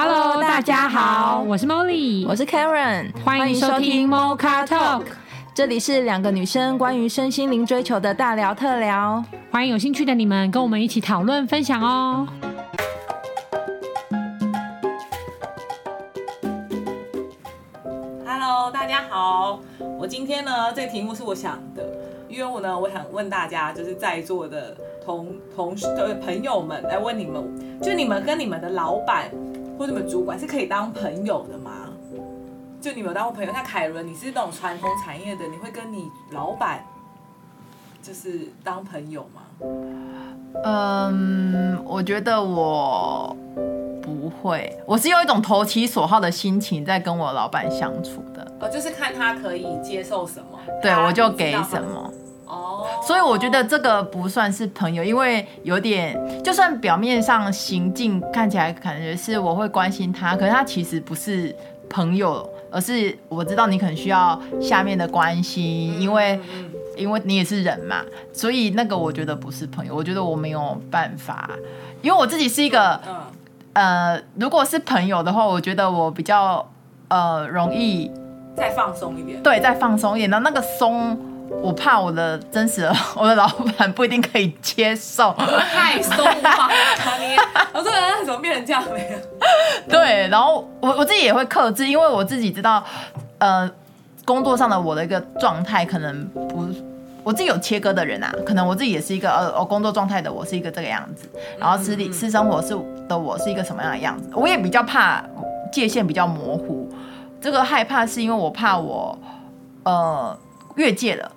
Hello，大家好，我是 Molly，我是 Karen，欢迎收听 Mocha Talk，这里是两个女生关于身心灵追求的大聊特聊，欢迎有兴趣的你们跟我们一起讨论分享哦。Hello，大家好，我今天呢，这个题目是我想的，因为我呢，我想问大家，就是在座的同同事的朋友们来问你们，就你们跟你们的老板。或者你们主管是可以当朋友的吗？就你们有当过朋友？像凯伦，你是那种传统产业的，你会跟你老板就是当朋友吗？嗯，我觉得我不会，我是用一种投其所好的心情在跟我老板相处的。哦，就是看他可以接受什么，对，我就给什么。哦，所以我觉得这个不算是朋友，因为有点，就算表面上行径看起来感觉是我会关心他，可是他其实不是朋友，而是我知道你可能需要下面的关心，因为因为你也是人嘛，所以那个我觉得不是朋友，我觉得我没有办法，因为我自己是一个，呃，如果是朋友的话，我觉得我比较呃容易再放松一点，对，再放松一点，然后那个松。我怕我的真实的我的老板不一定可以接受，太松了，我说人怎么变成这样了？对，然后我我自己也会克制，因为我自己知道，呃，工作上的我的一个状态可能不，我自己有切割的人啊，可能我自己也是一个呃，我工作状态的我是一个这个样子，然后私底私生活是的我是一个什么样的样子，我也比较怕界限比较模糊，这个害怕是因为我怕我呃。越界了，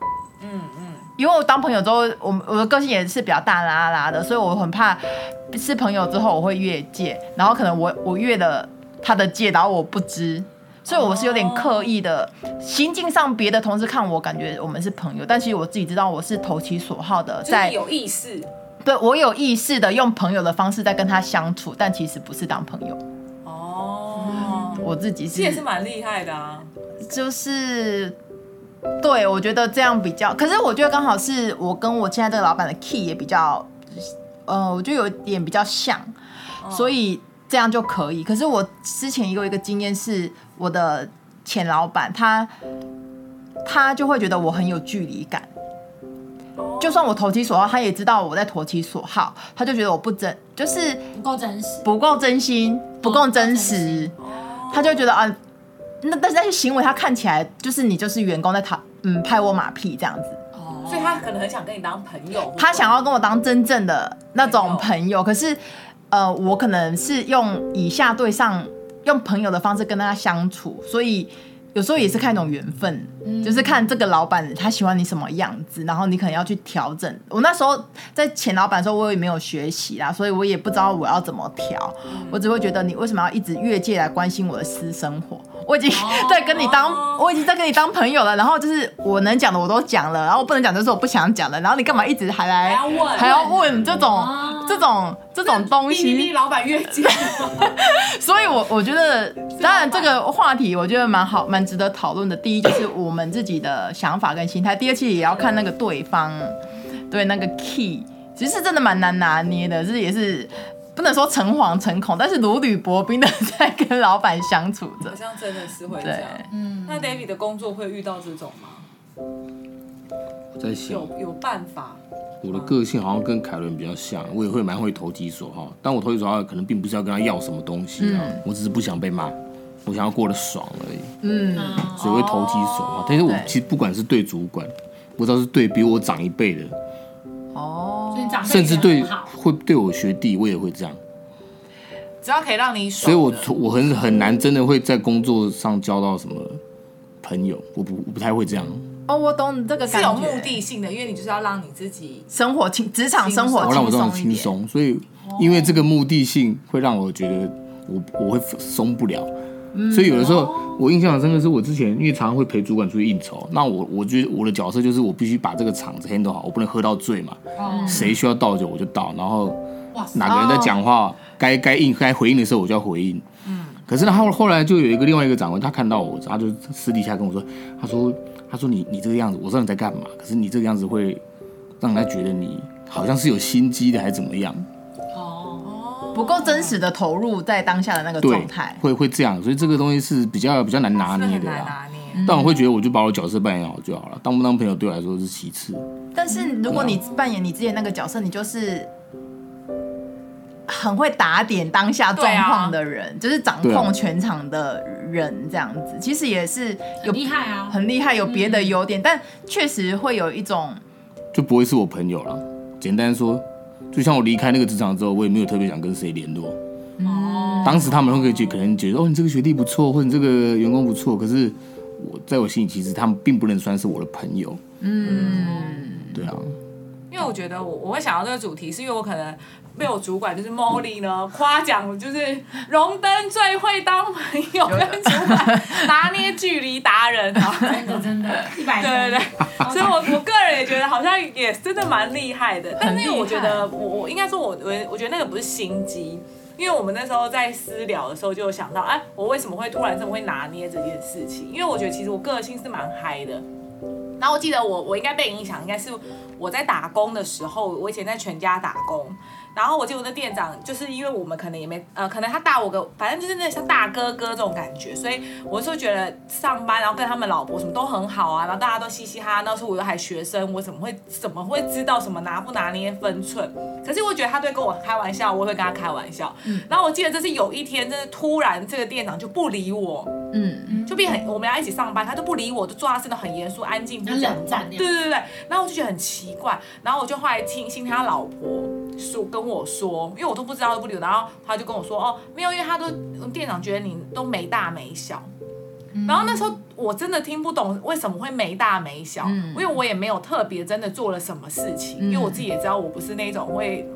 嗯嗯，因为我当朋友之后，我我的个性也是比较大啦啦的，所以我很怕是朋友之后我会越界，然后可能我我越了他的界，然后我不知，所以我是有点刻意的，心境上别的同事看我感觉我们是朋友，但其实我自己知道我是投其所好的，在有意识，对我有意识的用朋友的方式在跟他相处，但其实不是当朋友。哦，嗯、我自己是，这也是蛮厉害的啊，就是。对，我觉得这样比较，可是我觉得刚好是我跟我现在这个老板的 key 也比较，呃，我觉得有一点比较像，所以这样就可以。可是我之前也有一个经验是，我的前老板他他就会觉得我很有距离感，就算我投其所好，他也知道我在投其所好，他就觉得我不真，就是不够真实，不够真心，不够真实，他就觉得啊。那但是那些行为，他看起来就是你就是员工在讨嗯拍我马屁这样子，哦，所以他可能很想跟你当朋友，他想要跟我当真正的那种朋友，可是呃我可能是用以下对上用朋友的方式跟大家相处，所以。有时候也是看一种缘分，嗯、就是看这个老板他喜欢你什么样子，然后你可能要去调整。我那时候在前老板的时候，我也没有学习啦，所以我也不知道我要怎么调。嗯、我只会觉得你为什么要一直越界来关心我的私生活？我已经 在跟你当，哦、我已经在跟你当朋友了。然后就是我能讲的我都讲了，然后我不能讲就是我不想讲了。然后你干嘛一直还来还要问，这种、哦、这种这种东西？逼老板越界。所以我我觉得，当然这个话题我觉得蛮好蛮。值得讨论的，第一就是我们自己的想法跟心态，第二其实也要看那个对方，对那个 key，其实真的蛮难拿捏的，是也是不能说诚惶诚恐，但是如履薄冰的在跟老板相处着，好像真的是会这样。嗯，那 David 的工作会遇到这种吗？我在想，有有办法。我的个性好像跟凯伦比较像，我也会蛮会投其所好，但我投其所好可能并不是要跟他要什么东西啊，嗯、我只是不想被骂。我想要过得爽而已，嗯，所以会投其所好。但是我其实不管是对主管，不知道是对比我长一辈的，哦，甚至对会对我学弟，我也会这样。只要可以让你爽，所以我我很很难真的会在工作上交到什么朋友，我不我不太会这样。哦，我懂你这个感觉，是有目的性的，因为你就是要让你自己生活轻，职场生活让我这样轻松。所以因为这个目的性会让我觉得我我会松不了。所以有的时候，我印象很深刻，是我之前因为常常会陪主管出去应酬，那我我觉得我的角色就是我必须把这个场子 handle 好，我不能喝到醉嘛。谁需要倒酒我就倒，然后哪个人在讲话，该该应该回应的时候我就要回应。嗯。可是呢后后来就有一个另外一个长官，他看到我，他就私底下跟我说，他说他说你你这个样子，我知道你在干嘛，可是你这个样子会让人家觉得你好像是有心机的还是怎么样。哦。不够真实的投入在当下的那个对状态，，会会这样，所以这个东西是比较比较难拿捏很难的啦。拿捏。但我会觉得，我就把我角色扮演好就好了，当不当朋友对我来说是其次。但是如果你扮演你之前那个角色，你就是很会打点当下状况的人，就是掌控全场的人这样子，其实也是有很厉害啊，很厉害，有别的优点，但确实会有一种就不会是我朋友了。简单说，就像我离开那个职场之后，我也没有特别想跟谁联络。哦，当时他们会觉可能觉得哦，你这个学弟不错，或者你这个员工不错，可是我在我心里其实他们并不能算是我的朋友。嗯，我觉得我我会想到这个主题，是因为我可能被我主管就是 Molly 呢夸奖，就是荣登最会当朋友跟主管拿捏距离达人啊。真的真的，一百对对对，所以我我个人也觉得好像也真的蛮厉害的，但是因为我觉得我我应该说我我我觉得那个不是心机，因为我们那时候在私聊的时候就有想到，哎，我为什么会突然这么会拿捏这件事情？因为我觉得其实我个性是蛮嗨的。然后我记得我我应该被影响，应该是我在打工的时候，我以前在全家打工。然后我记得我的店长就是因为我们可能也没呃，可能他大我个，反正就是那像大哥哥这种感觉，所以我就觉得上班然后跟他们老婆什么都很好啊，然后大家都嘻嘻哈哈。那时候我又还学生，我怎么会怎么会知道什么拿不拿捏分寸？可是我觉得他对跟我开玩笑，我会跟他开玩笑。然后我记得这是有一天，真的突然这个店长就不理我，嗯，就变很我们俩一起上班，他都不理我，就做他真的很严肃、安静、不讲话。很冷战。对对对对，然后我就觉得很奇怪，然后我就后来听信他老婆说跟我说，因为我都不知道都不理我，然后他就跟我说哦，没有，因为他都店长觉得你都没大没小，然后那时候我真的听不懂为什么会没大没小，因为我也没有特别真的做了什么事情，因为我自己也知道我不是那种会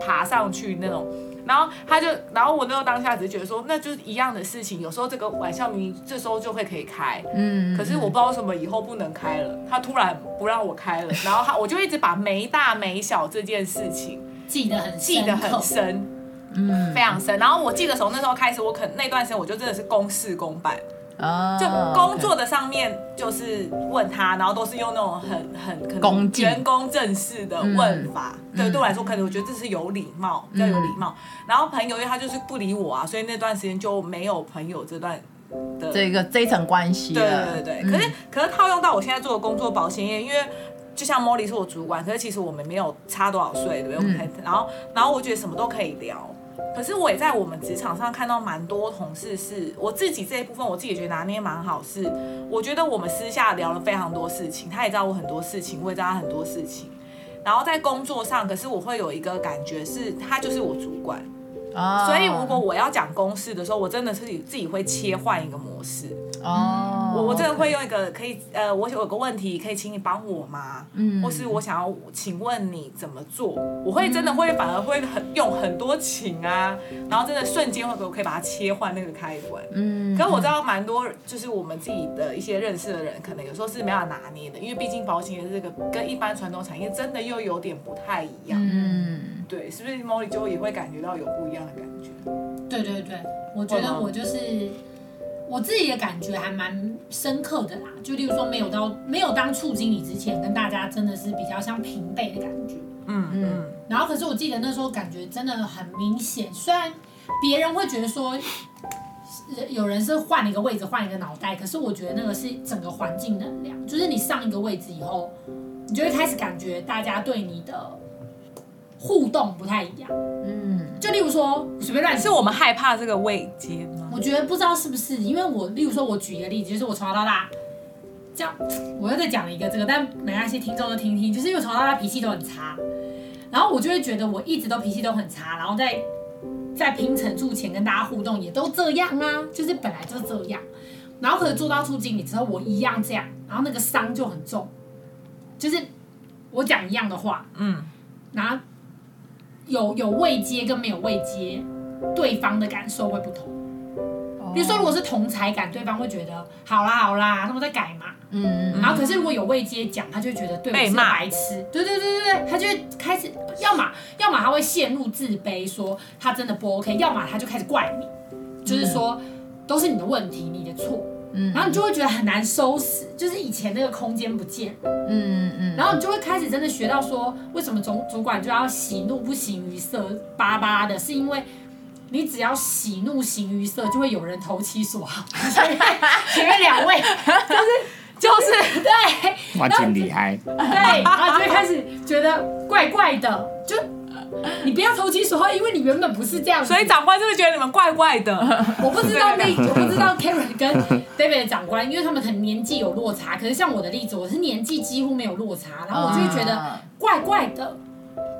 爬上去那种。然后他就，然后我那时候当下只是觉得说，那就是一样的事情。有时候这个玩笑明明这时候就会可以开，嗯，可是我不知道为什么以后不能开了。他突然不让我开了，然后他我就一直把没大没小这件事情记得很记得很深，嗯，非常深。然后我记得从那时候开始，我可能那段时间我就真的是公事公办。啊，就工作的上面就是问他，然后都是用那种很很可能员工正式的问法，对，对我来说可能我觉得这是有礼貌，比较有礼貌。然后朋友因为他就是不理我啊，所以那段时间就没有朋友这段的这个这一层关系。对对对对，可是可是套用到我现在做的工作保险业，因为就像 Molly 是我主管，可是其实我们没有差多少岁，对不对？然后然后我觉得什么都可以聊。可是我也在我们职场上看到蛮多同事是，我自己这一部分，我自己也觉得拿捏蛮好。是我觉得我们私下聊了非常多事情，他也知道我很多事情，我也知道他很多事情。然后在工作上，可是我会有一个感觉是，他就是我主管啊。所以如果我要讲公事的时候，我真的是自己会切换一个模式哦。我我真的会用一个可以呃，我有个问题可以请你帮我吗？嗯，或是我想要请问你怎么做？我会真的会反而会很用很多请啊，然后真的瞬间会可以把它切换那个开关。嗯，可是我知道蛮多就是我们自己的一些认识的人，可能有时候是没办法拿捏的，因为毕竟保险业这个跟一般传统产业真的又有点不太一样。嗯，对，是不是 Molly 就也会感觉到有不一样的感觉？对对对，我觉得我就是。我自己的感觉还蛮深刻的啦，就例如说没有到没有当处经理之前，跟大家真的是比较像平辈的感觉，嗯嗯。然后可是我记得那时候感觉真的很明显，虽然别人会觉得说，有人是换了一个位置换一个脑袋，可是我觉得那个是整个环境能量，就是你上一个位置以后，你就会开始感觉大家对你的互动不太一样，嗯。就例如说随便乱，是我们害怕这个位阶吗？我觉得不知道是不是，因为我例如说，我举一个例子，就是我从小到大，这样，我又再讲了一个这个，但没关系，听众都听听，就是因为从小到大脾气都很差，然后我就会觉得我一直都脾气都很差，然后在在拼成数前跟大家互动也都这样啊，就是本来就这样，然后可是做到处经理之后，我一样这样，然后那个伤就很重，就是我讲一样的话，嗯，然后。有有未接跟没有未接，对方的感受会不同。比如说，如果是同才感，对方会觉得好啦好啦，那我再改嘛。嗯，然后可是如果有未接讲，他就会觉得对我是白痴。对对对对对，他就会开始，要么要么他会陷入自卑，说他真的不 OK；要么他就开始怪你，就是说都是你的问题，你的错。嗯，然后你就会觉得很难收拾，就是以前那个空间不见嗯嗯，然后你就会开始真的学到说，为什么总主管就要喜怒不形于色，巴巴的，是因为你只要喜怒形于色，就会有人投其所好。前面前面两位就是就是对，哇，真厉害！对，然后就会开始觉得怪怪的，就。你不要投其所好，因为你原本不是这样。所以长官是不是觉得你们怪怪的？我不知道那，我不知道 Karen 跟 David 的长官，因为他们可能年纪有落差。可是像我的例子，我是年纪几乎没有落差，然后我就会觉得怪怪的。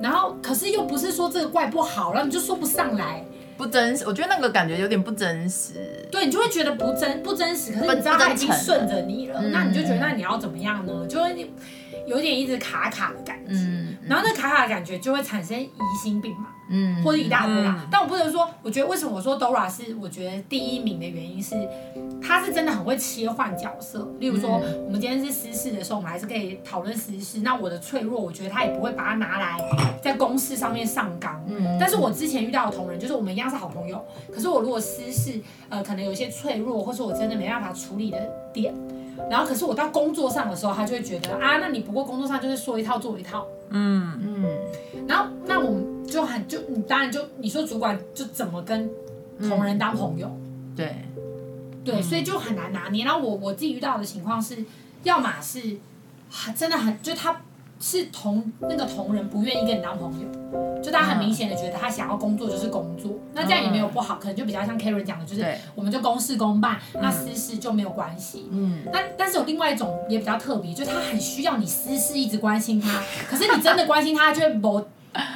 然后可是又不是说这个怪不好，然后你就说不上来，不真实。我觉得那个感觉有点不真实。对，你就会觉得不真不真实。可是你知道他已经顺着你了，那你就觉得那你要怎么样呢？就会有点一直卡卡的感觉。嗯。然后那卡卡的感觉就会产生疑心病嘛，嗯，或者一大堆啦。嗯、但我不能说，我觉得为什么我说 Dora 是我觉得第一名的原因是，他是真的很会切换角色。例如说，我们今天是私事的时候，我们还是可以讨论私事。那我的脆弱，我觉得他也不会把它拿来在公事上面上纲。嗯，但是我之前遇到的同仁，就是我们一样是好朋友，可是我如果私事，呃，可能有一些脆弱，或是我真的没办法处理的点。然后，可是我到工作上的时候，他就会觉得啊，那你不过工作上就是说一套做一套，嗯嗯。然后，那我们就很就你当然就你说主管就怎么跟同仁当朋友，嗯、对对，所以就很难拿捏。然后我我自己遇到的情况是，要么是真的很就他。是同那个同仁不愿意跟你当朋友，就他很明显的觉得他想要工作就是工作，那这样也没有不好，可能就比较像 Karen 讲的，就是我们就公事公办，那私事就没有关系。嗯，但但是有另外一种也比较特别，就是他很需要你私事一直关心他，可是你真的关心他，就会没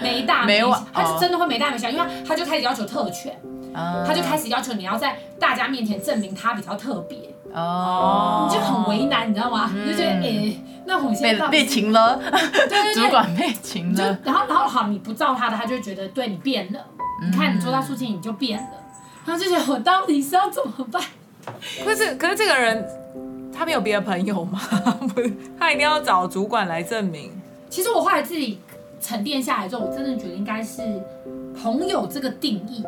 没大没小，他是真的会没大没小，因为他就开始要求特权，他就开始要求你要在大家面前证明他比较特别。哦，你就很为难，你知道吗？你就觉得诶，那我现在被被情了，对对对，主管被情了。然后然后好，你不照他的，他就觉得对你变了。你看你做到事情你就变了，然后就觉得我到底是要怎么办？可是可是这个人他没有别的朋友吗？不是，他一定要找主管来证明。其实我后来自己沉淀下来之后，我真的觉得应该是朋友这个定义，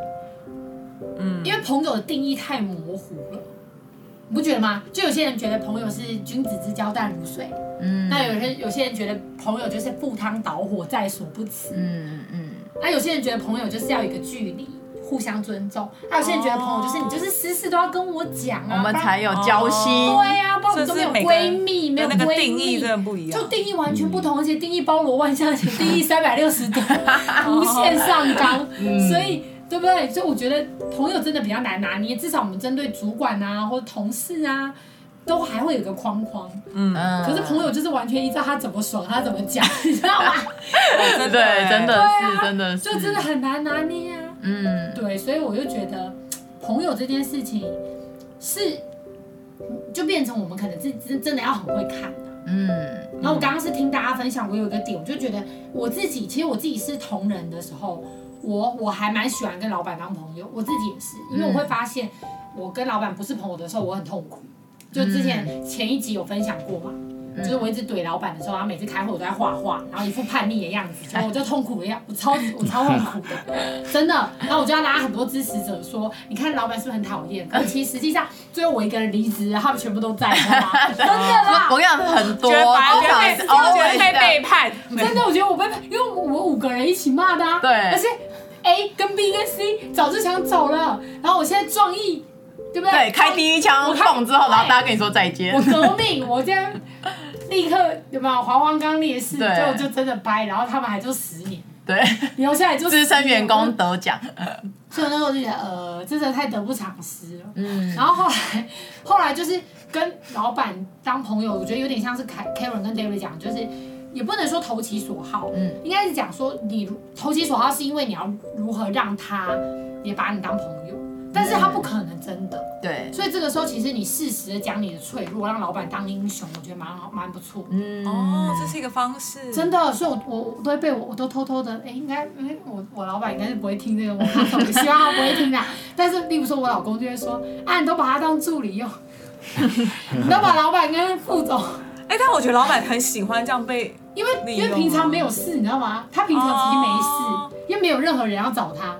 嗯，因为朋友的定义太模糊了。你不觉得吗？就有些人觉得朋友是君子之交淡如水，嗯，那有些有些人觉得朋友就是赴汤蹈火在所不辞，嗯嗯，那有些人觉得朋友就是要有一个距离，互相尊重，那有些人觉得朋友就是你就是事事都要跟我讲啊，我们才有交心，对呀，不然我们都没有闺蜜，没有闺蜜，定义真的不一样，就定义完全不同，而且定义包罗万象，而且定义三百六十度，无限上纲，所以。对不对？所以我觉得朋友真的比较难拿捏，至少我们针对主管啊或者同事啊，都还会有个框框。嗯。可是朋友就是完全依照他怎么爽，他怎么讲，你知道吗？对，真的是，真的是，就真的很难拿捏啊。嗯。对，所以我就觉得朋友这件事情是，就变成我们可能真真真的要很会看的。嗯。然后我刚刚是听大家分享，我有一个点，我就觉得我自己，其实我自己是同仁的时候。我我还蛮喜欢跟老板当朋友，我自己也是，因为我会发现，我跟老板不是朋友的时候，我很痛苦。就之前前一集有分享过嘛，就是我一直怼老板的时候，他每次开会我都在画画，然后一副叛逆的样子，然后我就痛苦的样，我超我超痛苦的，真的。然后我就要拉很多支持者说，你看老板是不是很讨厌？可其实实际上最后我一个人离职，他们全部都在，真的啦。我跟你讲很多，觉得被觉得被背叛，真的，我觉得我被因为我五个人一起骂的啊，对，而且。A 跟 B 跟 C 早就想走了，然后我现在壮义，对不对？对，开第一枪蹦之后，然后大家跟你说再见。我革命，我这样立刻有没有？华黄冈烈士，就就真的掰，然后他们还就十年，对，留下来就资深员工得奖。所以那时候就觉得，呃，真的太得不偿失了。嗯。然后后来，后来就是跟老板当朋友，我觉得有点像是凯 Karen 跟 David 讲，就是。也不能说投其所好，嗯，应该是讲说你投其所好是因为你要如何让他也把你当朋友，但是他不可能真的，对，所以这个时候其实你适时的讲你的脆弱，让老板当英雄，我觉得蛮好，蛮不错，嗯，哦，这是一个方式，真的，所以我我我都会被我我都偷偷的，哎，应该，哎，我我老板应该是不会听这个，我希望他不会听的，但是例如说我老公就会说，啊，你都把他当助理用，你 都把老板跟副总。哎，但我觉得老板很喜欢这样被，因为因为平常没有事，你知道吗？他平常其实没事，因为没有任何人要找他。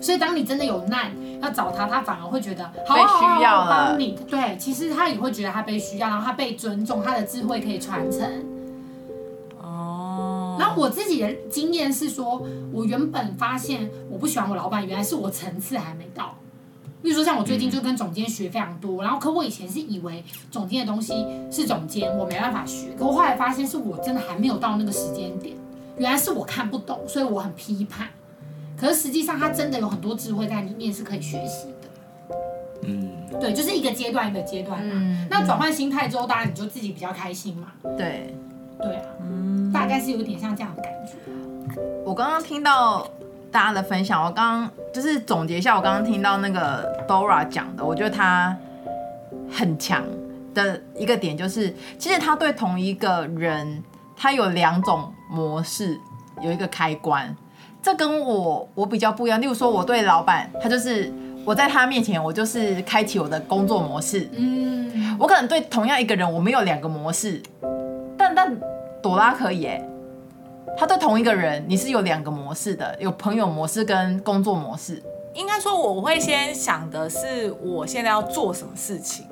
所以当你真的有难要找他，他反而会觉得好好需要，帮你。对，其实他也会觉得他被需要，然后他被尊重，他的智慧可以传承。哦。然后我自己的经验是说，我原本发现我不喜欢我老板，原来是我层次还没到。比如说像我最近就跟总监学非常多，然后可我以前是以为总监的东西是总监，我没办法学。可我后来发现是我真的还没有到那个时间点，原来是我看不懂，所以我很批判。可是实际上他真的有很多智慧在里面是可以学习的。嗯，对，就是一个阶段一个阶段嘛。嗯，那转换心态之后，当然你就自己比较开心嘛。对，对啊，嗯，大概是有点像这样的感觉。我刚刚听到。大家的分享，我刚刚就是总结一下，我刚刚听到那个 Dora 讲的，我觉得他很强的一个点就是，其实他对同一个人，他有两种模式，有一个开关，这跟我我比较不一样。例如说，我对老板，他就是我在他面前，我就是开启我的工作模式，嗯，我可能对同样一个人，我没有两个模式，但但朵拉可以哎。他对同一个人，你是有两个模式的，有朋友模式跟工作模式。应该说，我会先想的是我现在要做什么事情。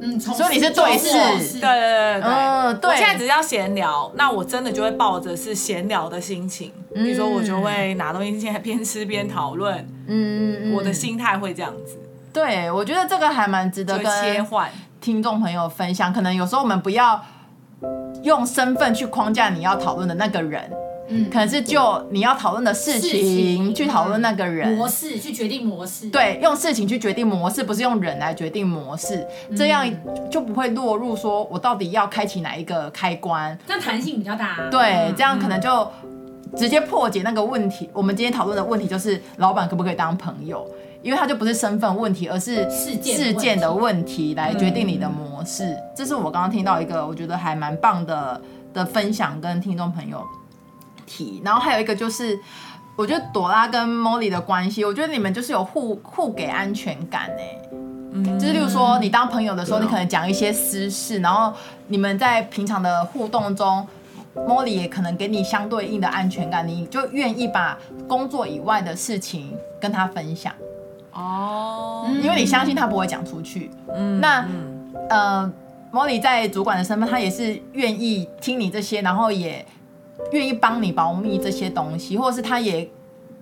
嗯，所以你是对事，对对对对，嗯，对。我现在只要闲聊，那我真的就会抱着是闲聊的心情，比如说我就会拿东西，现在边吃边讨论。嗯，我的心态会这样子。对，我觉得这个还蛮值得跟切换听众朋友分享。可能有时候我们不要用身份去框架你要讨论的那个人。嗯，可能是就你要讨论的事情，去讨论那个人模式，去决定模式。对，用事情去决定模式，不是用人来决定模式，嗯、这样就不会落入说我到底要开启哪一个开关。这样弹性比较大。对，这样可能就直接破解那个问题。嗯、我们今天讨论的问题就是老板可不可以当朋友？因为他就不是身份问题，而是事件事件的问题来决定你的模式。嗯、这是我刚刚听到一个我觉得还蛮棒的的分享，跟听众朋友。然后还有一个就是，我觉得朵拉跟 Molly 的关系，我觉得你们就是有互互给安全感哎，嗯，就是例如说你当朋友的时候，你可能讲一些私事，然后你们在平常的互动中，Molly 也可能给你相对应的安全感，你就愿意把工作以外的事情跟他分享。哦，因为你相信他不会讲出去，嗯，那呃，Molly 在主管的身份，他也是愿意听你这些，然后也。愿意帮你保密这些东西，或者是他也，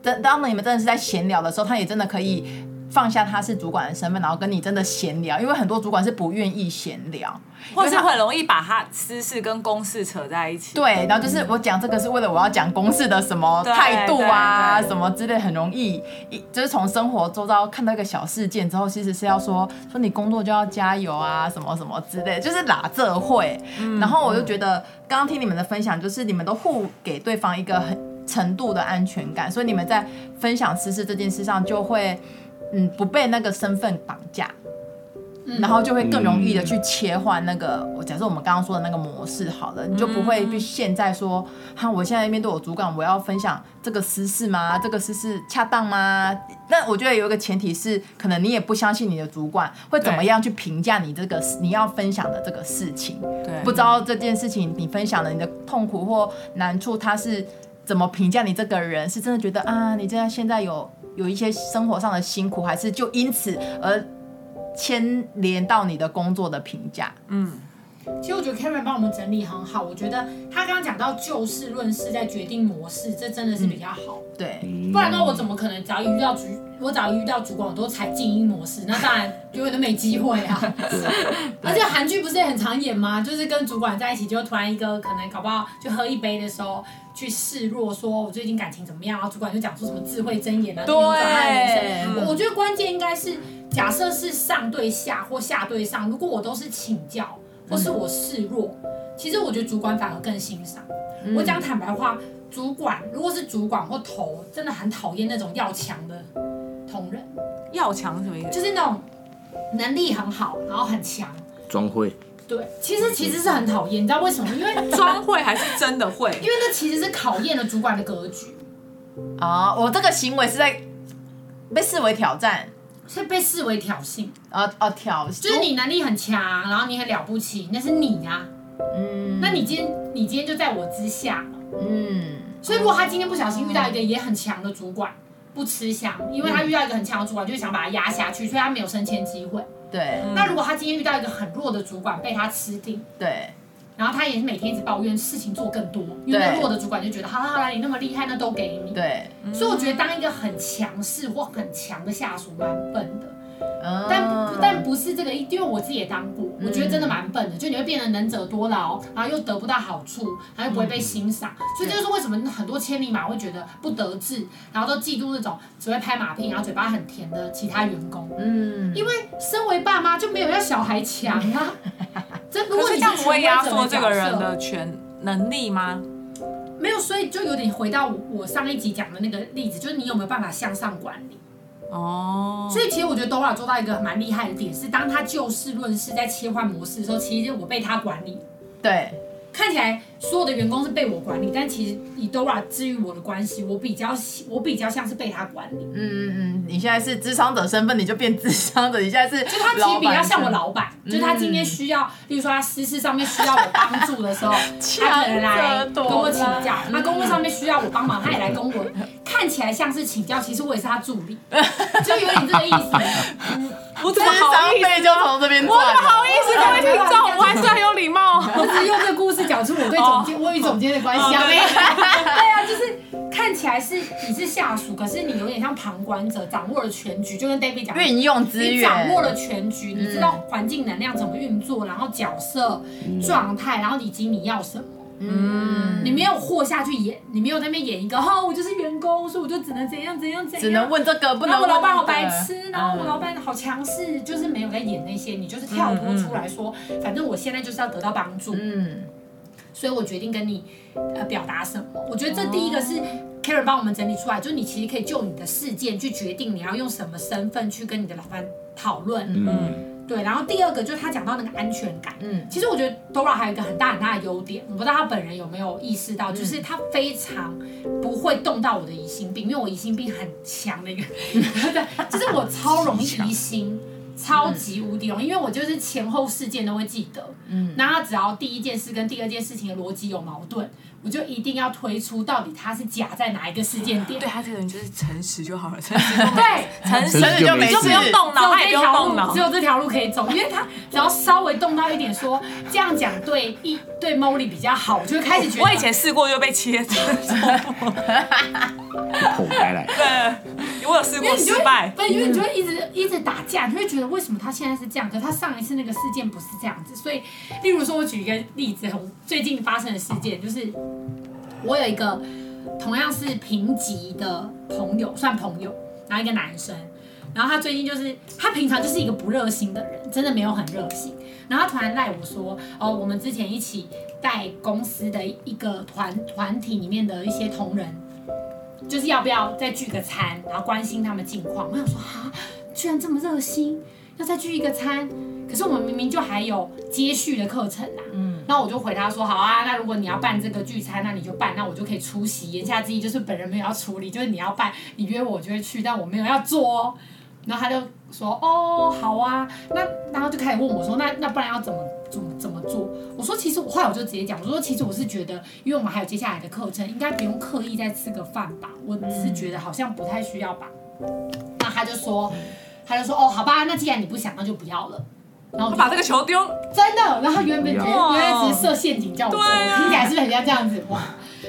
当当你们真的是在闲聊的时候，他也真的可以放下他是主管的身份，然后跟你真的闲聊。因为很多主管是不愿意闲聊，或者是很容易把他私事跟公事扯在一起。对，然后就是我讲这个是为了我要讲公事的什么态度啊，什么之类，很容易一就是从生活周遭看到一个小事件之后，其实是要说说你工作就要加油啊，什么什么之类，就是拉这会。然后我就觉得。刚刚听你们的分享，就是你们都互给对方一个很程度的安全感，所以你们在分享私事这件事上就会，嗯，不被那个身份绑架，然后就会更容易的去切换那个，我假设我们刚刚说的那个模式好了，你就不会被现在说，哈，我现在面对我主管，我要分享这个私事吗？这个私事恰当吗？那我觉得有一个前提是，可能你也不相信你的主管会怎么样去评价你这个你要分享的这个事情，对，不知道这件事情你分享了你的痛苦或难处，他是怎么评价你这个人？是真的觉得啊，你这样现在有有一些生活上的辛苦，还是就因此而？牵连到你的工作的评价，嗯，其实我觉得 Karen 帮我们整理很好。我觉得他刚刚讲到就事论事，在决定模式，这真的是比较好。嗯、对，不然呢，我怎么可能只要一遇到主，我只要一遇到主管，我都采静音模式？那当然永远都没机会啊。而且韩剧不是也很常演吗？就是跟主管在一起，就突然一个可能搞不好就喝一杯的时候去示弱，说我最近感情怎么样，然后主管就讲出什么智慧箴言啊，对，我我觉得关键应该是。假设是上对下或下对上，如果我都是请教或是我示弱，嗯、其实我觉得主管反而更欣赏。嗯、我讲坦白话，主管如果是主管或头，真的很讨厌那种要强的同仁。要强什么意思？就是那种能力很好，然后很强，装会。对，其实其实是很讨厌，你知道为什么？因为 装会还是真的会？因为那其实是考验了主管的格局。啊，我这个行为是在被视为挑战。是被视为挑衅，呃呃挑衅，就是你能力很强，然后你很了不起，那是你呀、啊，嗯，那你今天你今天就在我之下，嗯，所以如果他今天不小心遇到一个也很强的主管，不吃香，因为他遇到一个很强的主管，就想把他压下去，所以他没有升迁机会。对那如果他今天遇到一个很弱的主管，被他吃定，对然后他也是每天一直抱怨事情做更多，因为那弱的主管就觉得，好了好了，你那么厉害，那都给你。对，所以我觉得当一个很强势或很强的下属蛮笨的。嗯。但不但不是这个，因为我自己也当过，我觉得真的蛮笨的，就你会变得能者多劳，然后又得不到好处，然后又不会被欣赏，所以这就是为什么很多千里马会觉得不得志，然后都嫉妒那种只会拍马屁，然后嘴巴很甜的其他员工。嗯，因为身为爸妈就没有要小孩强啊，真如可果你这样不会压缩这个人的权能力吗？没有，所以就有点回到我上一集讲的那个例子，就是你有没有办法向上管理。哦，所以其实我觉得 Dora 做到一个蛮厉害的点是，当他就事论事在切换模式的时候，其实我被他管理。对，看起来所有的员工是被我管理，但其实以 Dora 治愈我的关系，我比较我比较像是被他管理。嗯嗯嗯，你现在是智商者身份，你就变智商者，你现在是 就他其实比较像我老老板，就他今天需要，例如说他私事上面需要我帮助的时候，他可能来跟我请教；他工作上面需要我帮忙，他也来跟我。看起来像是请教，其实我也是他助理，就有点这个意思。我怎么好意思？就从这边赚。我怎么好意思？各位听众，我还是很有礼貌。我只是用这个故事讲出我对总监、我与总监的关系啊，没有。对啊，就是看起来是你是下属，可是你有点像旁观者，掌握了全局，就跟 David 讲，运用资源，你掌握了全局，你知道环境能量怎么运作，然后角色状态，然后以及你要什么。嗯，你没有活下去演，你没有在那边演一个，哈，我就是员工，所以我就只能怎样怎样怎样，只能问这个，不能问然后我老板好白痴，然后我老板好强势，就是没有在演那些，你就是跳脱出来说，反正我现在就是要得到帮助，嗯，所以我决定跟你呃表达什么。我觉得这第一个是 Karen 帮我们整理出来，就是你其实可以就你的事件去决定你要用什么身份去跟你的老板讨论。嗯，对，然后第二个就是他讲到那个安全感。嗯，其实我觉得 Dora 还有一个很大很大的优点，我不知道他本人有没有意识到，就是他非常不会动到我的疑心病，因为我疑心病很强的一个，对就是我超容易疑心。超级无敌容易，因为我就是前后事件都会记得，嗯，那他只要第一件事跟第二件事情的逻辑有矛盾，我就一定要推出到底他是假在哪一个事件点。对他这个人就是诚实就好了，诚实对，诚诚实就没事就不用动脑，他也不用动脑，只有这条路可以走，因为他只要稍微动到一点说，说这样讲对一对 Molly 比较好，我就会开始觉得。我以前试过就被切成口 开来。对，我有试过失败。对，因为你就会一直一直打架，你就会觉得为什么他现在是这样，可是他上一次那个事件不是这样子，所以，例如说，我举一个例子，很最近发生的事件，就是我有一个同样是平级的朋友，算朋友，然后一个男生，然后他最近就是他平常就是一个不热心的人，真的没有很热心，然后他突然赖我说，哦，我们之前一起带公司的一个团团体里面的一些同仁。就是要不要再聚个餐，然后关心他们近况。我想说啊，居然这么热心，要再聚一个餐。可是我们明明就还有接续的课程啊。嗯。那我就回他说，好啊，那如果你要办这个聚餐，那你就办，那我就可以出席。言下之意就是本人没有要处理，就是你要办，你约我就会去，但我没有要做哦。然后他就说，哦，好啊。那然后就开始问我说，那那不然要怎么怎么怎么做？我说其实我后来我就直接讲，我说其实我是觉得，因为我们还有接下来的课程，应该不用刻意再吃个饭吧。我只是觉得好像不太需要吧。那他就说，他就说哦，好吧，那既然你不想，那就不要了。然后我就把这个球丢，真的，然后原本原哇原来只是设陷阱叫我做，对啊听起来是不是很像这样子？哇，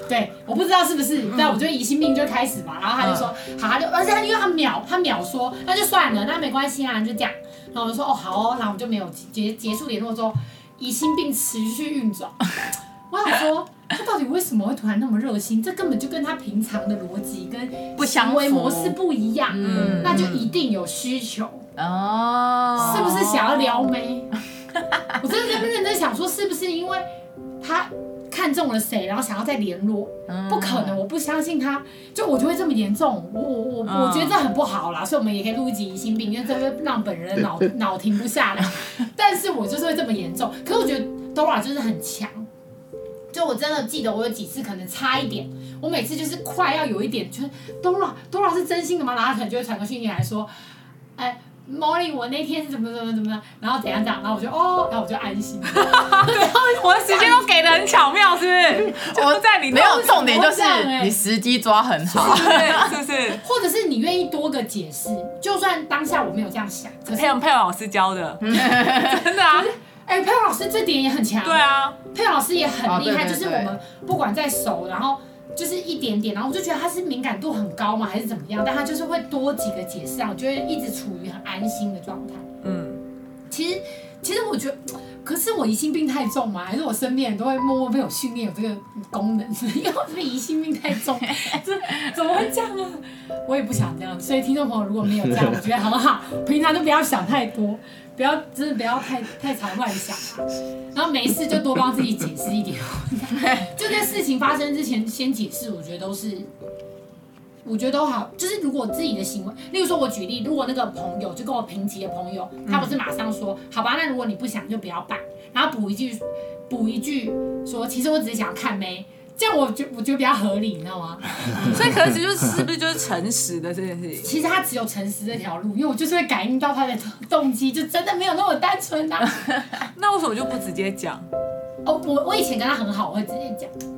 对，我不知道是不是，但我觉得疑心病就开始嘛。然后他就说，好，他就而且他因为他秒他秒说，那就算了，那没关系啊，就这样。然后我就说哦好哦，然后我就没有结结束联络之后，疑心病持续运转。我想说，他到底为什么会突然那么热心？这根本就跟他平常的逻辑跟行为模式不一样，嗯那就一定有需求。哦，是不是想要撩妹？我真的在认真想说，是不是因为他看中了谁，然后想要再联络？不可能，我不相信他，就我就会这么严重。我我我我觉得这很不好啦，所以我们也可以录一集疑心病，因为这会让本人的脑 脑停不下来。但是我就是会这么严重。可是我觉得 Dora 就是很强，就我真的记得我有几次可能差一点，我每次就是快要有一点，就是 Dora Dora 是真心的吗？然后他可能就会传个讯息来说，哎。，Molly，我那天是怎么怎么怎么的，然后怎样怎样，然后我就哦，然后我就安心。我的时间都给的很巧妙，是不是？我在你没有重点就是欸你时机抓很好，是不是？或者是你愿意多个解释，就算当下我没有这样想，可是佩佩老师教的，真的啊，哎，佩老师这点也很强。对啊，佩老师也很厉害，就是我们不管在熟，然后就是一点点，然后我就觉得他是敏感度很高嘛，还是怎么样？但他就是会多几个解释啊，我就会一直处于很安心的状态。嗯，其实，其实我觉得，可是我疑心病太重嘛，还是我身边人都会默默被我训练有这个功能，因为我这个疑心病太重，这怎么会这样啊？我也不想这样，所以听众朋友如果没有这样，我觉得很好，平常就不要想太多，不要真的不要太太常乱想啊，然后没事就多帮自己解释一点，就在事情发生之前先解释，我觉得都是。我觉得都好，就是如果自己的行为，例如说，我举例，如果那个朋友就跟我平级的朋友，他不是马上说，好吧，那如果你不想就不要办，然后补一句，补一句说，其实我只是想要看妹，这样我觉我觉得比较合理，你知道吗？所以可能就是是不是就是诚实的这件事情？其实他只有诚实这条路，因为我就是会感应到他的动机，就真的没有那么单纯啊。那为什么就不直接讲？哦，我我以前跟他很好，我会直接讲。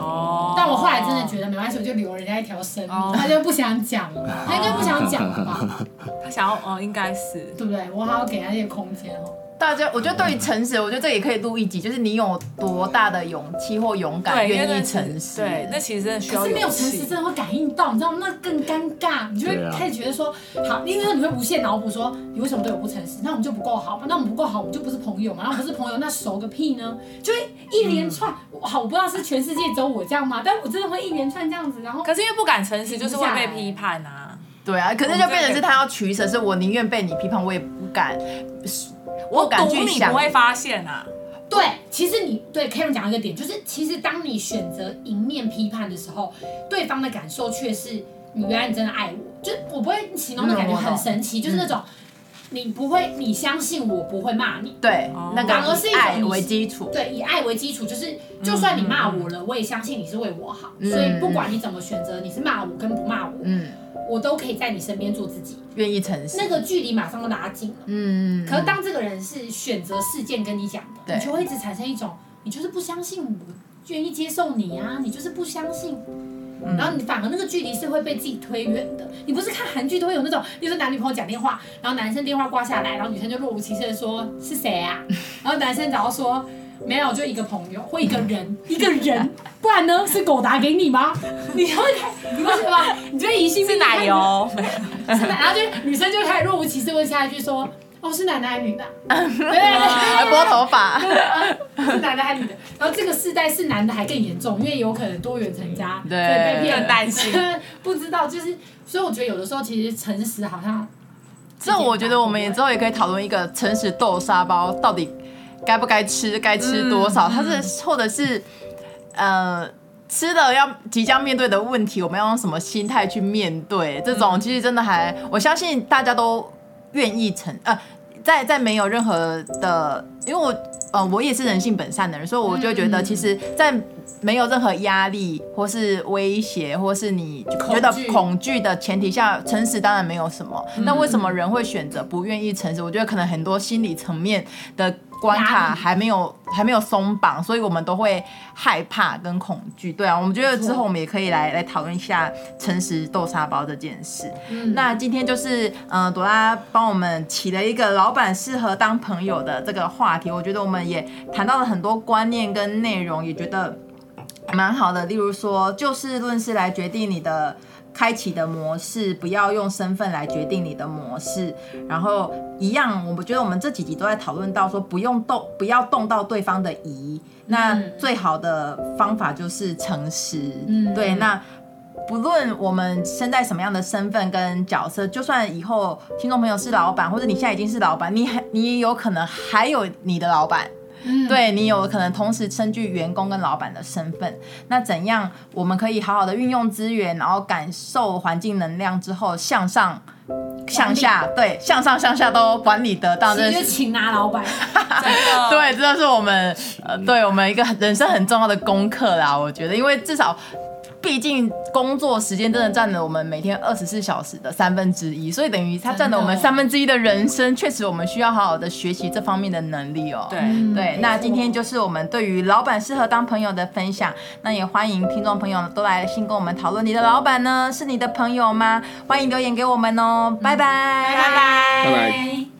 哦，但我后来真的觉得没关系，我就留人家一条生路，他就不想讲了，他应该不想讲了吧？他想要哦，应该是对不对？我还要给他一些空间哦。大家，我觉得对于诚实，我觉得这也可以录一集，就是你有多大的勇气或勇敢，愿意诚实。对，那其实真的需要。可是没有诚实，真的会感应到，你知道吗？那更尴尬，你就会开始觉得说，好，因为说你会无限脑补说，你为什么对我不诚实？那我们就不够好嘛？那我们不够好，我们就不是朋友嘛？那不是朋友，那熟个屁呢？就会一连串，好，我不知道是全世界只有我这样吗？但我真的会一连串这样子，然后可是因为不敢诚实，就是会被批判啊。对啊，可是就变成是他要取舍，是我宁愿被你批判，我也不敢。我赌你不会发现啊。对，其实你对 Karen 讲一个点，就是其实当你选择迎面批判的时候，对方的感受却是你原来你真的爱我，就我不会形容的感觉很神奇，就是那种你不会，你相信我不会骂你，对，那个反而是以爱为基础，对，以爱为基础，就是就算你骂我了，我也相信你是为我好，所以不管你怎么选择，你是骂我跟不骂我，嗯。我都可以在你身边做自己，愿意诚实，那个距离马上就拉近了。嗯，可是当这个人是选择事件跟你讲的，对。你就会一直产生一种，你就是不相信我，愿意接受你啊，你就是不相信。嗯、然后你反而那个距离是会被自己推远的。你不是看韩剧都会有那种，比如说男女朋友讲电话，然后男生电话挂下来，然后女生就若无其事的说是谁啊？然后男生只要说。没有，就一个朋友或一个人，一个人，不然呢？是狗打给你吗？你会开，你会什么？你觉得疑心是奶油？是奶，然后就女生就开始若无其事问下一句说：“哦，是男的还是女的？”对还拨头发，是男的还是女的？然后这个世代是男的还更严重，因为有可能多元成家，对，被骗，担心，不知道，就是所以我觉得有的时候其实诚实好像，这我觉得我们也之后也可以讨论一个诚实豆沙包到底。该不该吃？该吃多少？它是或者是，呃，吃了要即将面对的问题，我们要用什么心态去面对？这种其实真的还，我相信大家都愿意承呃，在在没有任何的，因为我呃我也是人性本善的人，所以我就觉得，其实，在没有任何压力或是威胁，或是你觉得恐惧的前提下，诚实当然没有什么。那为什么人会选择不愿意诚实？我觉得可能很多心理层面的。关卡还没有还没有松绑，所以我们都会害怕跟恐惧。对啊，我们觉得之后我们也可以来来讨论一下诚实豆沙包这件事。嗯、那今天就是嗯、呃，朵拉帮我们起了一个老板适合当朋友的这个话题。我觉得我们也谈到了很多观念跟内容，也觉得蛮好的。例如说，就事论事来决定你的。开启的模式，不要用身份来决定你的模式。然后一样，我们觉得我们这几集都在讨论到说，不用动，不要动到对方的疑。那最好的方法就是诚实。嗯，对。那不论我们身在什么样的身份跟角色，就算以后听众朋友是老板，或者你现在已经是老板，你还你也有可能还有你的老板。嗯、对，你有可能同时身具员工跟老板的身份，那怎样我们可以好好的运用资源，然后感受环境能量之后向上向下，对，向上向下都管理得当，就是请拿老板，对，这是我们呃，对我们一个人生很重要的功课啦。我觉得，因为至少毕竟工作时间真的占了我们每天二十四小时的三分之一，所以等于它占了我们三分之一的人生。确实，我们需要好好的学习这方面的能力哦。对对，那今天就是我们对于老板适合当朋友的分享。那也欢迎听众朋友都来信跟我们讨论，你的老板呢是你的朋友吗？欢迎留言给我们哦。拜拜，拜拜，拜拜。